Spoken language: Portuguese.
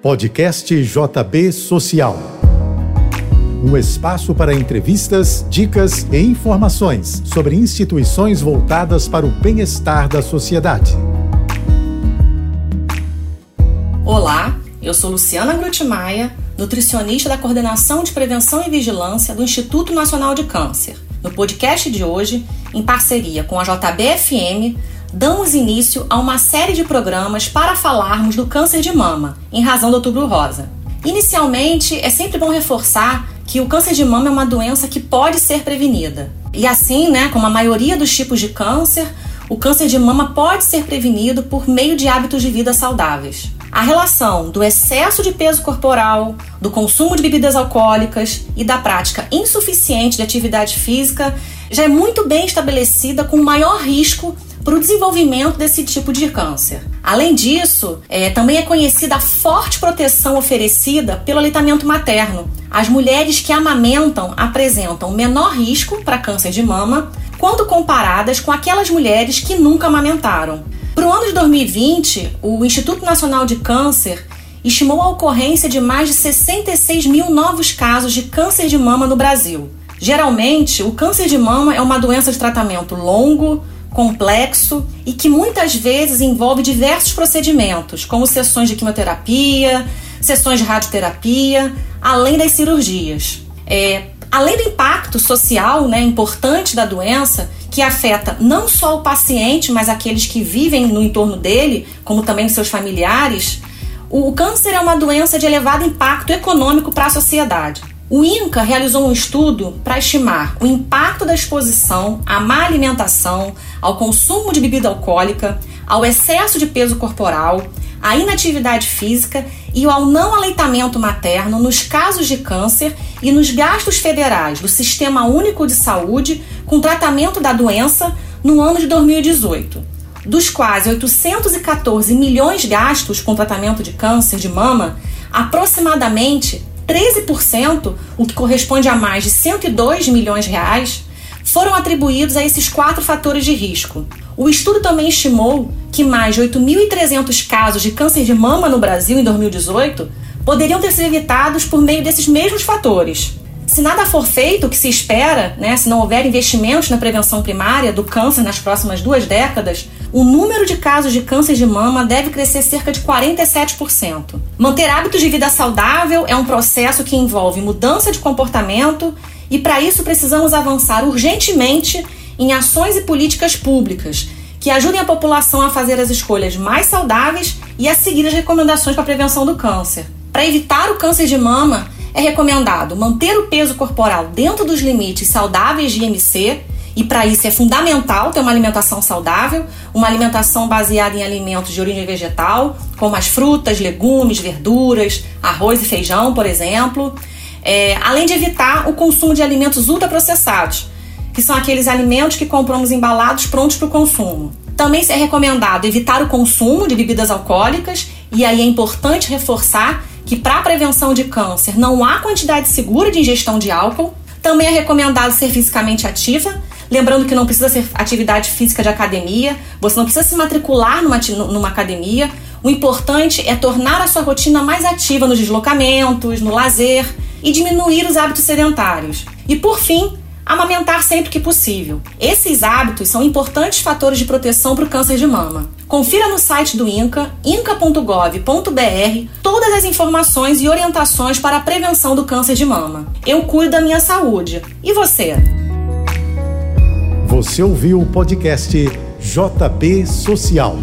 Podcast JB Social. Um espaço para entrevistas, dicas e informações sobre instituições voltadas para o bem-estar da sociedade. Olá, eu sou Luciana Grutmaia, nutricionista da Coordenação de Prevenção e Vigilância do Instituto Nacional de Câncer. No podcast de hoje, em parceria com a JBFM, damos início a uma série de programas para falarmos do câncer de mama, em razão do Outubro Rosa. Inicialmente, é sempre bom reforçar que o câncer de mama é uma doença que pode ser prevenida. E assim, né, como a maioria dos tipos de câncer, o câncer de mama pode ser prevenido por meio de hábitos de vida saudáveis. A relação do excesso de peso corporal, do consumo de bebidas alcoólicas e da prática insuficiente de atividade física já é muito bem estabelecida com maior risco para o desenvolvimento desse tipo de câncer. Além disso, é, também é conhecida a forte proteção oferecida pelo aleitamento materno. As mulheres que amamentam apresentam menor risco para câncer de mama quando comparadas com aquelas mulheres que nunca amamentaram. Para o ano de 2020, o Instituto Nacional de Câncer estimou a ocorrência de mais de 66 mil novos casos de câncer de mama no Brasil. Geralmente, o câncer de mama é uma doença de tratamento longo, complexo e que muitas vezes envolve diversos procedimentos, como sessões de quimioterapia, sessões de radioterapia, além das cirurgias. É, além do impacto social né, importante da doença, que afeta não só o paciente, mas aqueles que vivem no entorno dele, como também seus familiares, o câncer é uma doença de elevado impacto econômico para a sociedade. O INCA realizou um estudo para estimar o impacto da exposição à má alimentação, ao consumo de bebida alcoólica, ao excesso de peso corporal, à inatividade física e ao não aleitamento materno nos casos de câncer e nos gastos federais do Sistema Único de Saúde com tratamento da doença no ano de 2018. Dos quase 814 milhões gastos com tratamento de câncer de mama, aproximadamente 13%, o que corresponde a mais de 102 milhões de reais, foram atribuídos a esses quatro fatores de risco. O estudo também estimou que mais de 8.300 casos de câncer de mama no Brasil em 2018 poderiam ter sido evitados por meio desses mesmos fatores. Se nada for feito, o que se espera, né, se não houver investimentos na prevenção primária do câncer nas próximas duas décadas, o número de casos de câncer de mama deve crescer cerca de 47%. Manter hábitos de vida saudável é um processo que envolve mudança de comportamento e, para isso, precisamos avançar urgentemente em ações e políticas públicas que ajudem a população a fazer as escolhas mais saudáveis e a seguir as recomendações para a prevenção do câncer. Para evitar o câncer de mama, é recomendado manter o peso corporal dentro dos limites saudáveis de IMC e para isso é fundamental ter uma alimentação saudável, uma alimentação baseada em alimentos de origem vegetal, como as frutas, legumes, verduras, arroz e feijão, por exemplo. É, além de evitar o consumo de alimentos ultraprocessados, que são aqueles alimentos que compramos embalados prontos para o consumo. Também é recomendado evitar o consumo de bebidas alcoólicas, e aí é importante reforçar que para a prevenção de câncer não há quantidade segura de ingestão de álcool. Também é recomendado ser fisicamente ativa, Lembrando que não precisa ser atividade física de academia, você não precisa se matricular numa, numa academia. O importante é tornar a sua rotina mais ativa nos deslocamentos, no lazer e diminuir os hábitos sedentários. E por fim, amamentar sempre que possível. Esses hábitos são importantes fatores de proteção para o câncer de mama. Confira no site do INCA, inca.gov.br, todas as informações e orientações para a prevenção do câncer de mama. Eu cuido da minha saúde. E você? Você ouviu o podcast JB Social.